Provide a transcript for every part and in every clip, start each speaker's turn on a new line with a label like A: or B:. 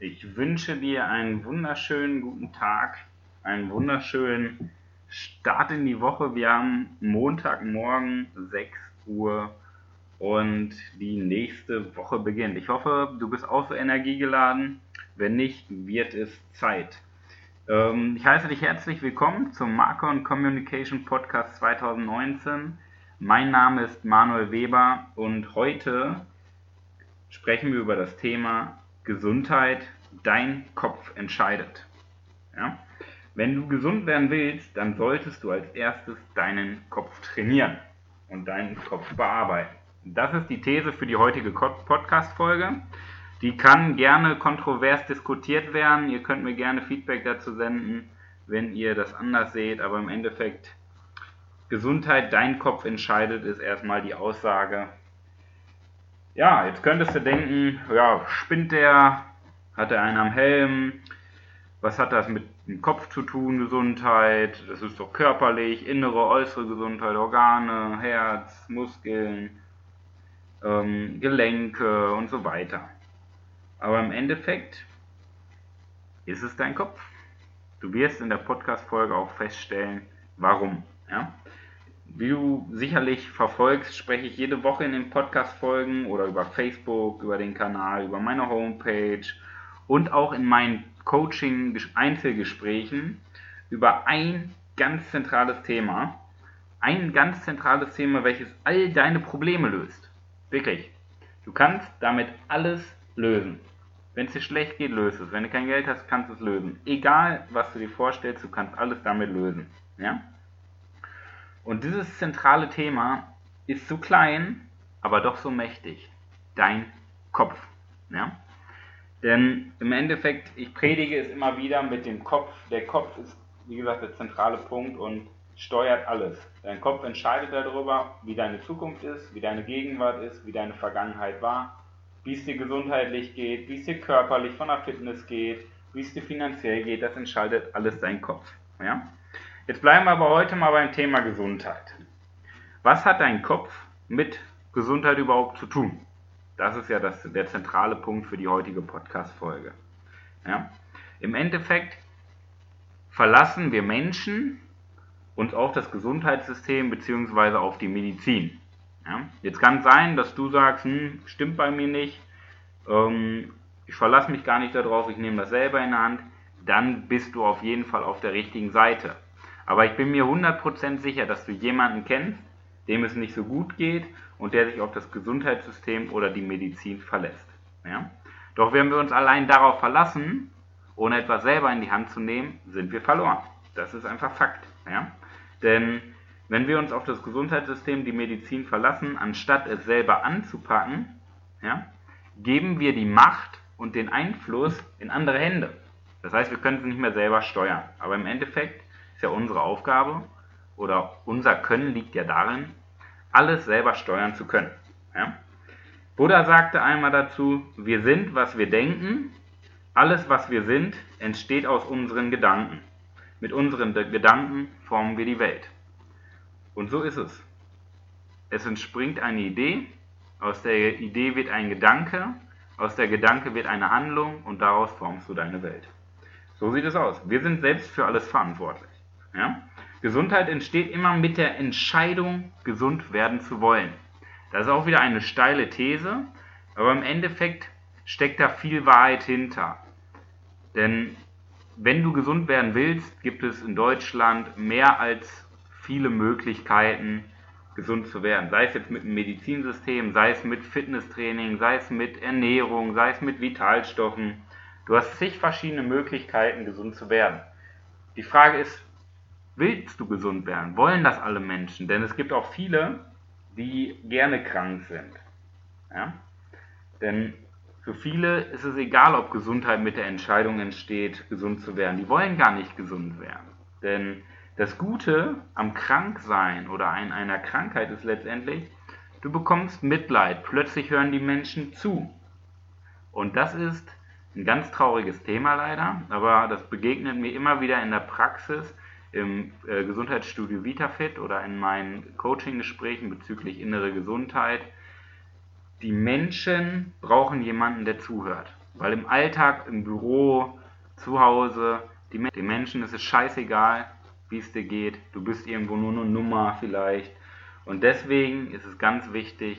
A: Ich wünsche dir einen wunderschönen guten Tag, einen wunderschönen Start in die Woche. Wir haben Montagmorgen 6 Uhr und die nächste Woche beginnt. Ich hoffe, du bist auch so energiegeladen. Wenn nicht, wird es Zeit. Ähm, ich heiße dich herzlich willkommen zum Marker Communication Podcast 2019. Mein Name ist Manuel Weber und heute sprechen wir über das Thema Gesundheit. Dein Kopf entscheidet. Ja? Wenn du gesund werden willst, dann solltest du als erstes deinen Kopf trainieren und deinen Kopf bearbeiten. Das ist die These für die heutige Podcast-Folge. Die kann gerne kontrovers diskutiert werden. Ihr könnt mir gerne Feedback dazu senden, wenn ihr das anders seht. Aber im Endeffekt, Gesundheit, dein Kopf entscheidet, ist erstmal die Aussage. Ja, jetzt könntest du denken, ja, spinnt der, hat er einen am Helm, was hat das mit dem Kopf zu tun, Gesundheit, das ist doch körperlich, innere, äußere Gesundheit, Organe, Herz, Muskeln, ähm, Gelenke und so weiter. Aber im Endeffekt ist es dein Kopf. Du wirst in der Podcast-Folge auch feststellen, warum. Ja? Wie du sicherlich verfolgst, spreche ich jede Woche in den Podcast-Folgen oder über Facebook, über den Kanal, über meine Homepage und auch in meinen Coaching-Einzelgesprächen über ein ganz zentrales Thema. Ein ganz zentrales Thema, welches all deine Probleme löst. Wirklich. Du kannst damit alles lösen. Wenn es dir schlecht geht, löst es. Wenn du kein Geld hast, kannst du es lösen. Egal, was du dir vorstellst, du kannst alles damit lösen. Ja? Und dieses zentrale Thema ist so klein, aber doch so mächtig. Dein Kopf. Ja? Denn im Endeffekt, ich predige es immer wieder mit dem Kopf. Der Kopf ist, wie gesagt, der zentrale Punkt und steuert alles. Dein Kopf entscheidet darüber, wie deine Zukunft ist, wie deine Gegenwart ist, wie deine Vergangenheit war wie es dir gesundheitlich geht, wie es dir körperlich von der Fitness geht, wie es dir finanziell geht, das entscheidet alles dein Kopf. Ja? Jetzt bleiben wir aber heute mal beim Thema Gesundheit. Was hat dein Kopf mit Gesundheit überhaupt zu tun? Das ist ja das, der zentrale Punkt für die heutige Podcast-Folge. Ja? Im Endeffekt verlassen wir Menschen uns auf das Gesundheitssystem bzw. auf die Medizin. Ja? Jetzt kann es sein, dass du sagst, hm, stimmt bei mir nicht, ähm, ich verlasse mich gar nicht darauf, ich nehme das selber in der Hand, dann bist du auf jeden Fall auf der richtigen Seite. Aber ich bin mir 100% sicher, dass du jemanden kennst, dem es nicht so gut geht und der sich auf das Gesundheitssystem oder die Medizin verlässt. Ja? Doch wenn wir uns allein darauf verlassen, ohne etwas selber in die Hand zu nehmen, sind wir verloren. Das ist einfach Fakt. Ja? Denn wenn wir uns auf das Gesundheitssystem, die Medizin verlassen, anstatt es selber anzupacken, ja, geben wir die Macht und den Einfluss in andere Hände. Das heißt, wir können es nicht mehr selber steuern. Aber im Endeffekt ist ja unsere Aufgabe oder unser Können liegt ja darin, alles selber steuern zu können. Ja? Buddha sagte einmal dazu, wir sind, was wir denken. Alles, was wir sind, entsteht aus unseren Gedanken. Mit unseren Gedanken formen wir die Welt. Und so ist es. Es entspringt eine Idee, aus der Idee wird ein Gedanke, aus der Gedanke wird eine Handlung und daraus formst du deine Welt. So sieht es aus. Wir sind selbst für alles verantwortlich. Ja? Gesundheit entsteht immer mit der Entscheidung, gesund werden zu wollen. Das ist auch wieder eine steile These, aber im Endeffekt steckt da viel Wahrheit hinter. Denn wenn du gesund werden willst, gibt es in Deutschland mehr als viele Möglichkeiten, gesund zu werden. Sei es jetzt mit dem Medizinsystem, sei es mit Fitnesstraining, sei es mit Ernährung, sei es mit Vitalstoffen. Du hast zig verschiedene Möglichkeiten, gesund zu werden. Die Frage ist, willst du gesund werden? Wollen das alle Menschen? Denn es gibt auch viele, die gerne krank sind. Ja? Denn für viele ist es egal, ob Gesundheit mit der Entscheidung entsteht, gesund zu werden. Die wollen gar nicht gesund werden. Denn das Gute am Kranksein oder an einer Krankheit ist letztendlich, du bekommst Mitleid. Plötzlich hören die Menschen zu. Und das ist ein ganz trauriges Thema leider, aber das begegnet mir immer wieder in der Praxis im äh, Gesundheitsstudio VitaFit oder in meinen Coaching-Gesprächen bezüglich innere Gesundheit. Die Menschen brauchen jemanden, der zuhört. Weil im Alltag, im Büro, zu Hause, die, den Menschen ist es scheißegal, wie es dir geht. Du bist irgendwo nur eine Nummer vielleicht. Und deswegen ist es ganz wichtig,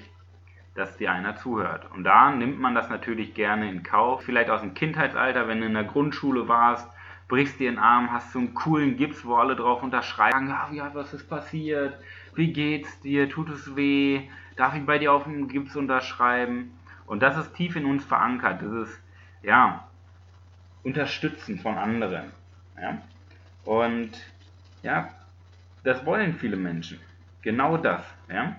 A: dass dir einer zuhört. Und da nimmt man das natürlich gerne in Kauf. Vielleicht aus dem Kindheitsalter, wenn du in der Grundschule warst, brichst dir den Arm, hast so einen coolen Gips, wo alle drauf unterschreiben, ah, ja, was ist passiert, wie geht's dir, tut es weh, darf ich bei dir auf dem Gips unterschreiben? Und das ist tief in uns verankert, dieses, ja, Unterstützen von anderen. Ja? Und ja, das wollen viele Menschen. Genau das. Ja?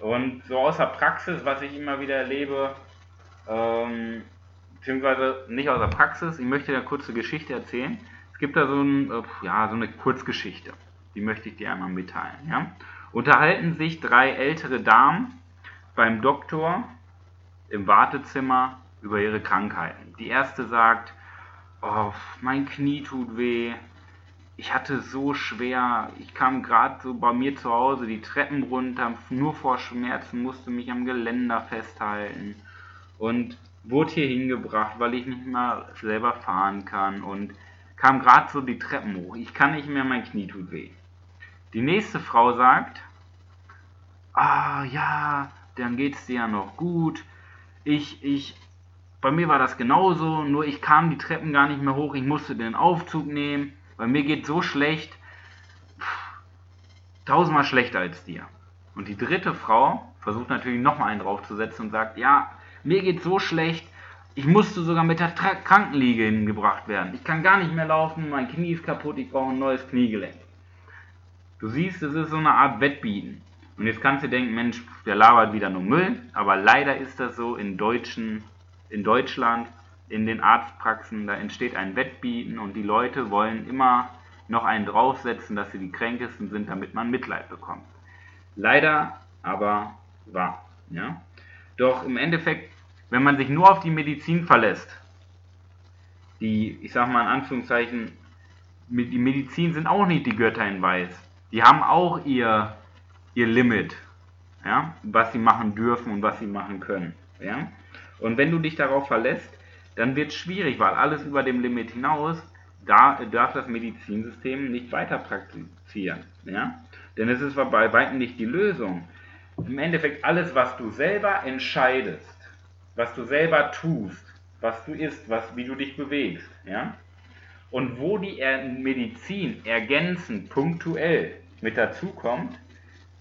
A: Und so aus der Praxis, was ich immer wieder erlebe, ähm, beziehungsweise nicht aus der Praxis, ich möchte dir eine kurze Geschichte erzählen. Es gibt da so, ein, äh, ja, so eine Kurzgeschichte, die möchte ich dir einmal mitteilen. Ja? Unterhalten sich drei ältere Damen beim Doktor im Wartezimmer über ihre Krankheiten. Die erste sagt, oh, mein Knie tut weh, ich hatte so schwer, ich kam gerade so bei mir zu Hause die Treppen runter, nur vor Schmerzen, musste mich am Geländer festhalten und wurde hier hingebracht, weil ich nicht mehr selber fahren kann und kam gerade so die Treppen hoch. Ich kann nicht mehr, mein Knie tut weh. Die nächste Frau sagt, ah ja, dann geht es dir ja noch gut. Ich, ich, bei mir war das genauso, nur ich kam die Treppen gar nicht mehr hoch, ich musste den Aufzug nehmen weil mir geht so schlecht, tausendmal schlechter als dir. Und die dritte Frau versucht natürlich nochmal einen draufzusetzen und sagt, ja, mir geht so schlecht, ich musste sogar mit der Tra Krankenliege hingebracht werden. Ich kann gar nicht mehr laufen, mein Knie ist kaputt, ich brauche ein neues Kniegelenk. Du siehst, es ist so eine Art Wettbieten. Und jetzt kannst du denken, Mensch, der labert wieder nur Müll, aber leider ist das so in, Deutschen, in Deutschland in den Arztpraxen, da entsteht ein Wettbieten und die Leute wollen immer noch einen draufsetzen, dass sie die kränkesten sind, damit man Mitleid bekommt. Leider aber wahr. Ja? Doch im Endeffekt, wenn man sich nur auf die Medizin verlässt, die, ich sag mal in Anführungszeichen, die Medizin sind auch nicht die Götter in Weiß. Die haben auch ihr, ihr Limit, ja? was sie machen dürfen und was sie machen können. Ja? Und wenn du dich darauf verlässt, dann wird es schwierig, weil alles über dem Limit hinaus da, darf das Medizinsystem nicht weiter praktizieren. Ja? Denn es ist bei weitem nicht die Lösung. Im Endeffekt alles, was du selber entscheidest, was du selber tust, was du isst, was, wie du dich bewegst, ja? und wo die Medizin ergänzend, punktuell mit dazukommt,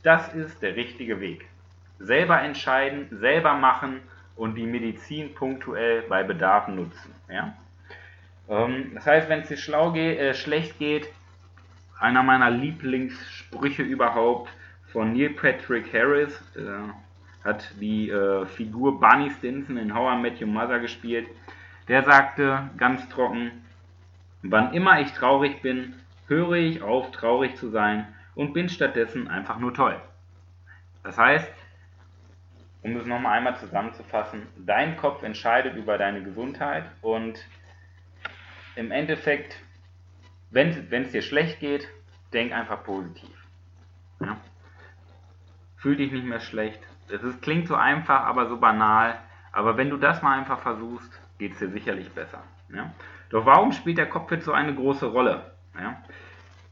A: das ist der richtige Weg. Selber entscheiden, selber machen und die Medizin punktuell bei Bedarf nutzen. Ja? Ähm, das heißt, wenn es dir schlau geht, äh, schlecht geht, einer meiner Lieblingssprüche überhaupt von Neil Patrick Harris, äh, hat die äh, Figur Barney Stinson in How I Met Your Mother gespielt, der sagte ganz trocken, wann immer ich traurig bin, höre ich auf, traurig zu sein und bin stattdessen einfach nur toll. Das heißt, um es nochmal einmal zusammenzufassen, dein Kopf entscheidet über deine Gesundheit und im Endeffekt, wenn es dir schlecht geht, denk einfach positiv. Ja? Fühl dich nicht mehr schlecht. Es klingt so einfach, aber so banal. Aber wenn du das mal einfach versuchst, geht es dir sicherlich besser. Ja? Doch warum spielt der jetzt so eine große Rolle? Ja?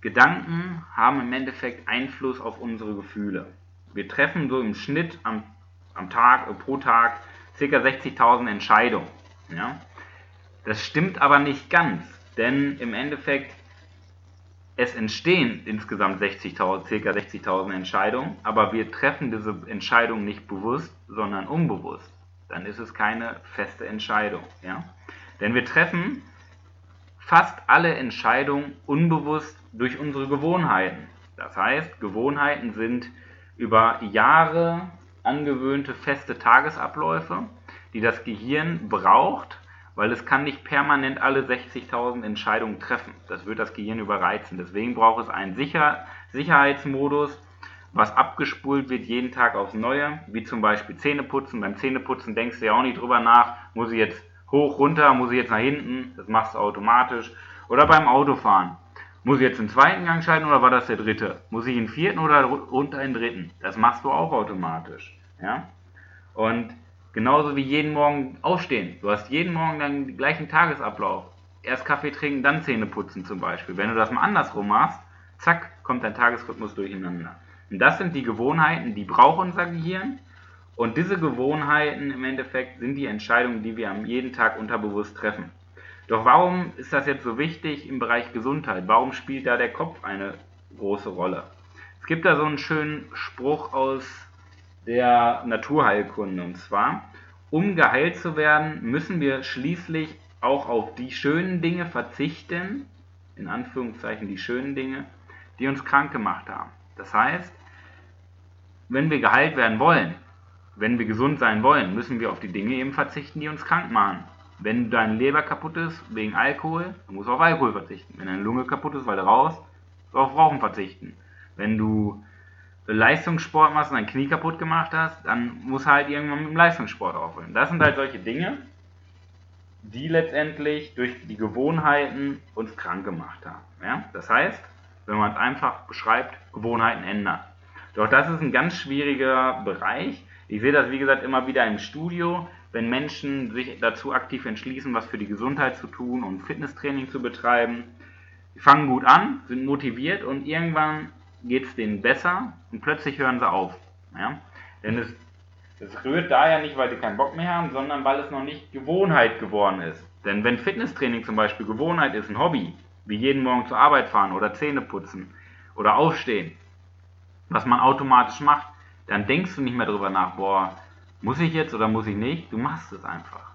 A: Gedanken haben im Endeffekt Einfluss auf unsere Gefühle. Wir treffen so im Schnitt am am Tag, äh, pro Tag ca. 60.000 Entscheidungen. Ja? Das stimmt aber nicht ganz, denn im Endeffekt es entstehen insgesamt 60.000, ca. 60.000 Entscheidungen, aber wir treffen diese Entscheidung nicht bewusst, sondern unbewusst. Dann ist es keine feste Entscheidung. Ja? Denn wir treffen fast alle Entscheidungen unbewusst durch unsere Gewohnheiten. Das heißt, Gewohnheiten sind über Jahre angewöhnte feste Tagesabläufe, die das Gehirn braucht, weil es kann nicht permanent alle 60.000 Entscheidungen treffen. Das wird das Gehirn überreizen. Deswegen braucht es einen Sicher Sicherheitsmodus, was abgespult wird jeden Tag aufs Neue, wie zum Beispiel Zähneputzen. Beim Zähneputzen denkst du ja auch nicht drüber nach, muss ich jetzt hoch, runter, muss ich jetzt nach hinten, das machst du automatisch. Oder beim Autofahren. Muss ich jetzt den zweiten Gang schalten oder war das der dritte? Muss ich den vierten oder runter den dritten? Das machst du auch automatisch. Ja? Und Genauso wie jeden Morgen aufstehen. Du hast jeden Morgen den gleichen Tagesablauf. Erst Kaffee trinken, dann Zähne putzen zum Beispiel. Wenn du das mal andersrum machst, zack, kommt dein Tagesrhythmus durcheinander. Und das sind die Gewohnheiten, die braucht unser Gehirn. Und diese Gewohnheiten im Endeffekt sind die Entscheidungen, die wir am jeden Tag unterbewusst treffen. Doch warum ist das jetzt so wichtig im Bereich Gesundheit? Warum spielt da der Kopf eine große Rolle? Es gibt da so einen schönen Spruch aus der Naturheilkunde und zwar, um geheilt zu werden, müssen wir schließlich auch auf die schönen Dinge verzichten, in Anführungszeichen die schönen Dinge, die uns krank gemacht haben. Das heißt, wenn wir geheilt werden wollen, wenn wir gesund sein wollen, müssen wir auf die Dinge eben verzichten, die uns krank machen. Wenn deine Leber kaputt ist wegen Alkohol, dann musst du auf Alkohol verzichten. Wenn deine Lunge kaputt ist, weil du rauchst, musst du auf Rauchen verzichten. Wenn du Leistungssport machst und dein Knie kaputt gemacht hast, dann musst du halt irgendwann mit dem Leistungssport aufhören. Das sind halt solche Dinge, die letztendlich durch die Gewohnheiten uns krank gemacht haben. Ja? Das heißt, wenn man es einfach beschreibt, Gewohnheiten ändern. Doch das ist ein ganz schwieriger Bereich. Ich sehe das, wie gesagt, immer wieder im Studio, wenn Menschen sich dazu aktiv entschließen, was für die Gesundheit zu tun und Fitnesstraining zu betreiben. Die fangen gut an, sind motiviert und irgendwann geht es denen besser und plötzlich hören sie auf. Ja? Denn es, es rührt daher nicht, weil sie keinen Bock mehr haben, sondern weil es noch nicht Gewohnheit geworden ist. Denn wenn Fitnesstraining zum Beispiel Gewohnheit ist, ein Hobby, wie jeden Morgen zur Arbeit fahren oder Zähne putzen oder aufstehen, was man automatisch macht, dann denkst du nicht mehr darüber nach, boah, muss ich jetzt oder muss ich nicht? Du machst es einfach.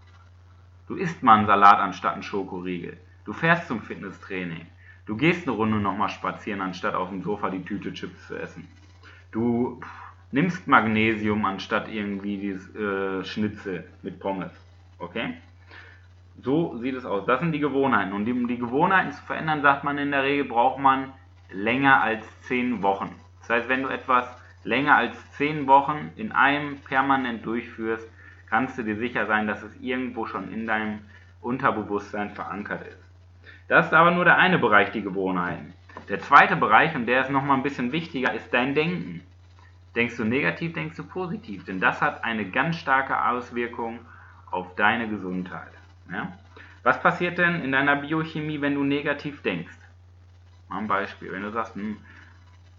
A: Du isst mal einen Salat anstatt einen Schokoriegel. Du fährst zum Fitnesstraining. Du gehst eine Runde nochmal spazieren, anstatt auf dem Sofa die Tüte Chips zu essen. Du nimmst Magnesium anstatt irgendwie dieses äh, Schnitzel mit Pommes. Okay? So sieht es aus. Das sind die Gewohnheiten. Und um die Gewohnheiten zu verändern, sagt man in der Regel, braucht man länger als 10 Wochen. Das heißt, wenn du etwas länger als 10 Wochen in einem permanent durchführst, kannst du dir sicher sein, dass es irgendwo schon in deinem Unterbewusstsein verankert ist. Das ist aber nur der eine Bereich, die Gewohnheiten. Der zweite Bereich, und der ist nochmal ein bisschen wichtiger, ist dein Denken. Denkst du negativ, denkst du positiv, denn das hat eine ganz starke Auswirkung auf deine Gesundheit. Ja? Was passiert denn in deiner Biochemie, wenn du negativ denkst? Mal ein Beispiel, wenn du sagst, hm,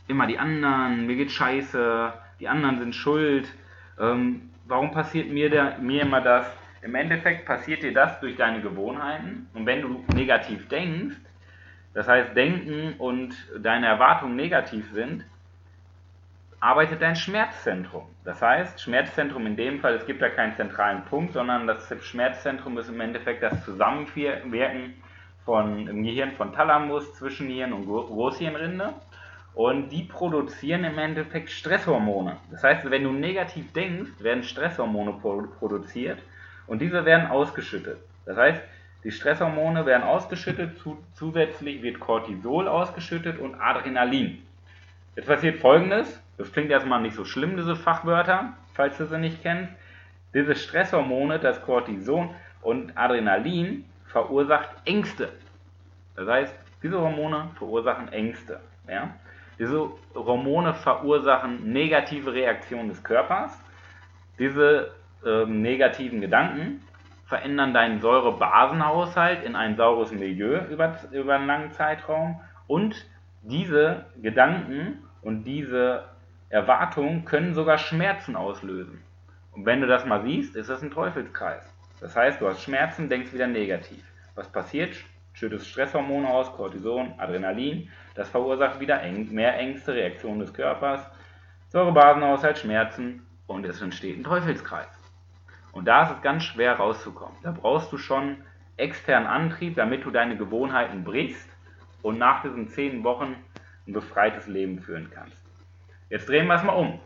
A: immer die anderen, mir geht scheiße, die anderen sind schuld, ähm, warum passiert mir, der, mir immer das? Im Endeffekt passiert dir das durch deine Gewohnheiten und wenn du negativ denkst, das heißt Denken und deine Erwartungen negativ sind, arbeitet dein Schmerzzentrum. Das heißt, Schmerzzentrum in dem Fall, es gibt da keinen zentralen Punkt, sondern das Schmerzzentrum ist im Endeffekt das Zusammenwirken von, im Gehirn von Thalamus, Zwischenhirn und Großhirnrinde. Und die produzieren im Endeffekt Stresshormone. Das heißt, wenn du negativ denkst, werden Stresshormone produziert und diese werden ausgeschüttet. Das heißt, die Stresshormone werden ausgeschüttet, zu, zusätzlich wird Cortisol ausgeschüttet und Adrenalin. Jetzt passiert folgendes, das klingt erstmal nicht so schlimm, diese Fachwörter, falls du sie nicht kennst. Diese Stresshormone, das Cortison und Adrenalin, verursacht Ängste. Das heißt, diese Hormone verursachen Ängste. Ja? Diese Hormone verursachen negative Reaktionen des Körpers. Diese ähm, negativen Gedanken verändern deinen Säurebasenhaushalt in ein saures Milieu über, über einen langen Zeitraum und diese Gedanken und diese Erwartungen können sogar Schmerzen auslösen. Und wenn du das mal siehst, ist das ein Teufelskreis. Das heißt, du hast Schmerzen, denkst wieder negativ. Was passiert? Schüttest Stresshormone aus, Cortison, Adrenalin. Das verursacht wieder mehr Ängste, Reaktionen des Körpers, Säurebasenhaushalt, Schmerzen und es entsteht ein Teufelskreis. Und da ist es ganz schwer rauszukommen. Da brauchst du schon externen Antrieb, damit du deine Gewohnheiten brichst und nach diesen zehn Wochen ein befreites Leben führen kannst. Jetzt drehen wir es mal um.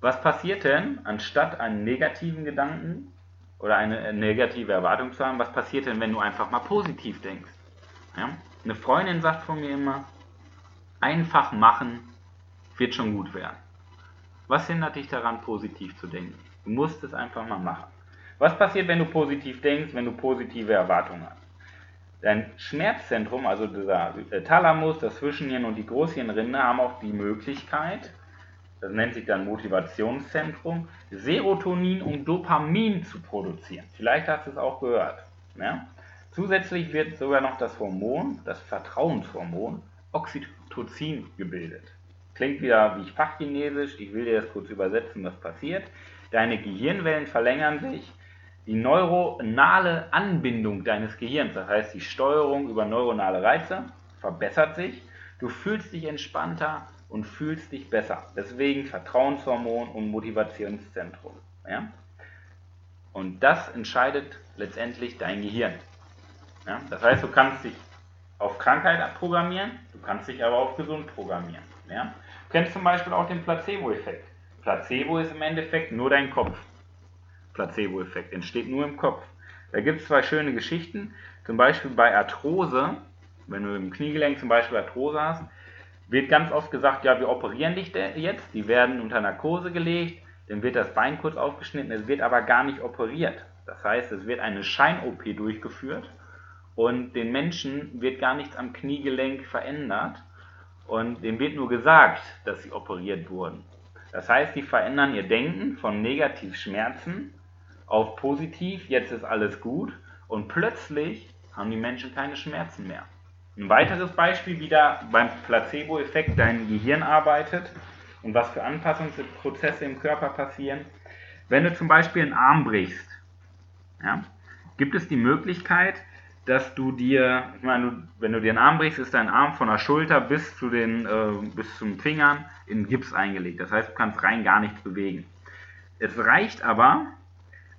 A: Was passiert denn, anstatt einen negativen Gedanken oder eine negative Erwartung zu haben, was passiert denn, wenn du einfach mal positiv denkst? Ja? Eine Freundin sagt von mir immer, einfach machen wird schon gut werden. Was hindert dich daran, positiv zu denken? Du musst es einfach mal machen. Was passiert, wenn du positiv denkst, wenn du positive Erwartungen hast? Dein Schmerzzentrum, also dieser Thalamus, das Zwischenhirn und die Großhirnrinde haben auch die Möglichkeit, das nennt sich dann Motivationszentrum, Serotonin und Dopamin zu produzieren. Vielleicht hast du es auch gehört. Ja? Zusätzlich wird sogar noch das Hormon, das Vertrauenshormon, Oxytocin gebildet. Klingt wieder wie Fachchinesisch, ich will dir das kurz übersetzen, was passiert. Deine Gehirnwellen verlängern sich, die neuronale Anbindung deines Gehirns, das heißt die Steuerung über neuronale Reize, verbessert sich. Du fühlst dich entspannter und fühlst dich besser. Deswegen Vertrauenshormon und Motivationszentrum. Ja? Und das entscheidet letztendlich dein Gehirn. Ja? Das heißt, du kannst dich auf Krankheit abprogrammieren, du kannst dich aber auf gesund programmieren. Ja? Du kennst zum Beispiel auch den Placebo-Effekt. Placebo ist im Endeffekt nur dein Kopf. Placebo-Effekt entsteht nur im Kopf. Da gibt es zwei schöne Geschichten. Zum Beispiel bei Arthrose, wenn du im Kniegelenk zum Beispiel Arthrose hast, wird ganz oft gesagt, ja, wir operieren dich jetzt, die werden unter Narkose gelegt, dann wird das Bein kurz aufgeschnitten, es wird aber gar nicht operiert. Das heißt, es wird eine Schein-OP durchgeführt und den Menschen wird gar nichts am Kniegelenk verändert und dem wird nur gesagt, dass sie operiert wurden. Das heißt, die verändern ihr Denken von negativ Schmerzen auf positiv, jetzt ist alles gut und plötzlich haben die Menschen keine Schmerzen mehr. Ein weiteres Beispiel, wie da beim Placebo-Effekt dein Gehirn arbeitet und was für Anpassungsprozesse im Körper passieren. Wenn du zum Beispiel einen Arm brichst, ja, gibt es die Möglichkeit, dass du dir, ich meine, wenn du dir einen Arm brichst, ist dein Arm von der Schulter bis zu den, äh, bis zum Fingern in Gips eingelegt. Das heißt, du kannst rein gar nichts bewegen. Es reicht aber,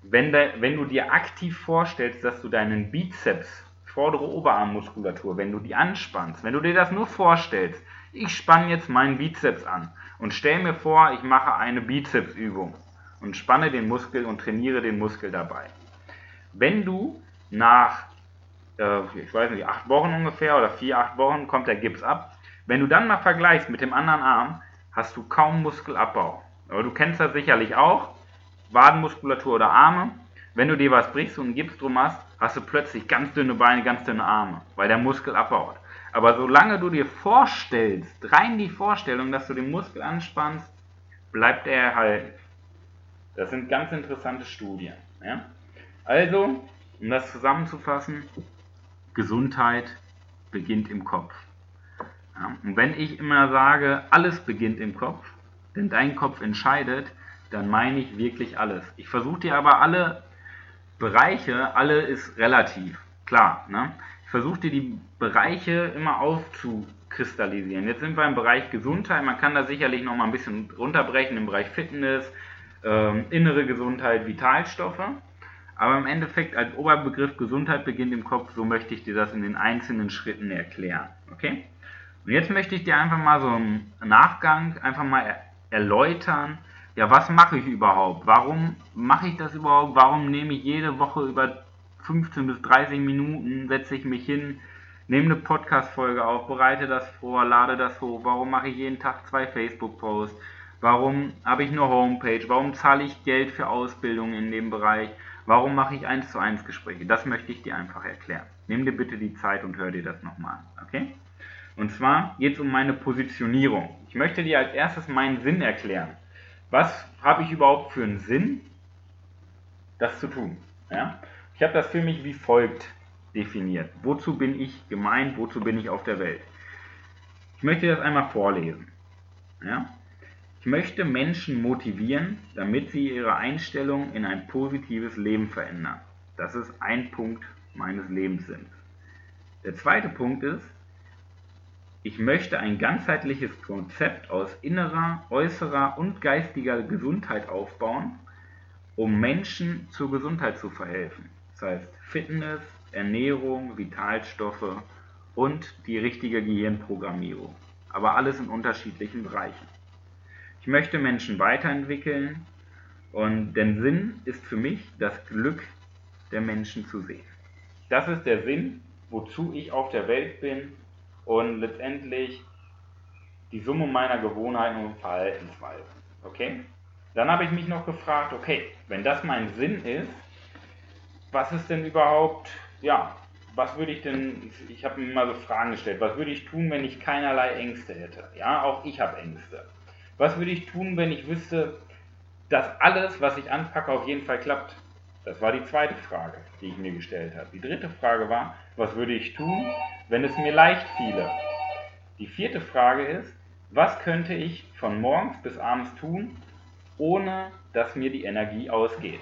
A: wenn, de, wenn du dir aktiv vorstellst, dass du deinen Bizeps vordere Oberarmmuskulatur, wenn du die anspannst, wenn du dir das nur vorstellst, ich spanne jetzt meinen Bizeps an und stell mir vor, ich mache eine Bizepsübung und spanne den Muskel und trainiere den Muskel dabei. Wenn du nach, ich weiß nicht, acht Wochen ungefähr oder vier, acht Wochen kommt der Gips ab, wenn du dann mal vergleichst mit dem anderen Arm, hast du kaum Muskelabbau. Aber du kennst das sicherlich auch, Wadenmuskulatur oder Arme. Wenn du dir was brichst und einen Gips drum hast, hast du plötzlich ganz dünne Beine, ganz dünne Arme, weil der Muskel abbaut. Aber solange du dir vorstellst, rein die Vorstellung, dass du den Muskel anspannst, bleibt er erhalten. Das sind ganz interessante Studien. Ja? Also, um das zusammenzufassen, Gesundheit beginnt im Kopf. Ja? Und wenn ich immer sage, alles beginnt im Kopf, denn dein Kopf entscheidet, dann meine ich wirklich alles. Ich versuche dir aber alle Bereiche, alle ist relativ, klar. Ne? Ich versuche dir die Bereiche immer aufzukristallisieren. Jetzt sind wir im Bereich Gesundheit, man kann da sicherlich noch mal ein bisschen runterbrechen im Bereich Fitness, äh, innere Gesundheit, Vitalstoffe. Aber im Endeffekt als Oberbegriff Gesundheit beginnt im Kopf, so möchte ich dir das in den einzelnen Schritten erklären. Okay? Und jetzt möchte ich dir einfach mal so im Nachgang einfach mal erläutern, ja, was mache ich überhaupt? Warum mache ich das überhaupt? Warum nehme ich jede Woche über 15 bis 30 Minuten, setze ich mich hin, nehme eine Podcast-Folge auf, bereite das vor, lade das hoch? Warum mache ich jeden Tag zwei Facebook-Posts? Warum habe ich eine Homepage? Warum zahle ich Geld für Ausbildung in dem Bereich? Warum mache ich 1 zu 1 Gespräche? Das möchte ich dir einfach erklären. Nimm dir bitte die Zeit und hör dir das nochmal an. Okay? Und zwar geht es um meine Positionierung. Ich möchte dir als erstes meinen Sinn erklären was habe ich überhaupt für einen Sinn, das zu tun? Ja? Ich habe das für mich wie folgt definiert. Wozu bin ich gemeint? Wozu bin ich auf der Welt? Ich möchte das einmal vorlesen. Ja? Ich möchte Menschen motivieren, damit sie ihre Einstellung in ein positives Leben verändern. Das ist ein Punkt meines Lebenssinns. Der zweite Punkt ist, ich möchte ein ganzheitliches Konzept aus innerer, äußerer und geistiger Gesundheit aufbauen, um Menschen zur Gesundheit zu verhelfen. Das heißt Fitness, Ernährung, Vitalstoffe und die richtige Gehirnprogrammierung. Aber alles in unterschiedlichen Bereichen. Ich möchte Menschen weiterentwickeln und denn Sinn ist für mich das Glück der Menschen zu sehen. Das ist der Sinn, wozu ich auf der Welt bin und letztendlich die Summe meiner Gewohnheiten und Verhaltensweisen. Okay? Dann habe ich mich noch gefragt, okay, wenn das mein Sinn ist, was ist denn überhaupt, ja, was würde ich denn, ich habe mir mal so Fragen gestellt, was würde ich tun, wenn ich keinerlei Ängste hätte? Ja, auch ich habe Ängste. Was würde ich tun, wenn ich wüsste, dass alles, was ich anpacke, auf jeden Fall klappt? Das war die zweite Frage, die ich mir gestellt habe. Die dritte Frage war, was würde ich tun, wenn es mir leicht fiele? Die vierte Frage ist, was könnte ich von morgens bis abends tun, ohne dass mir die Energie ausgeht?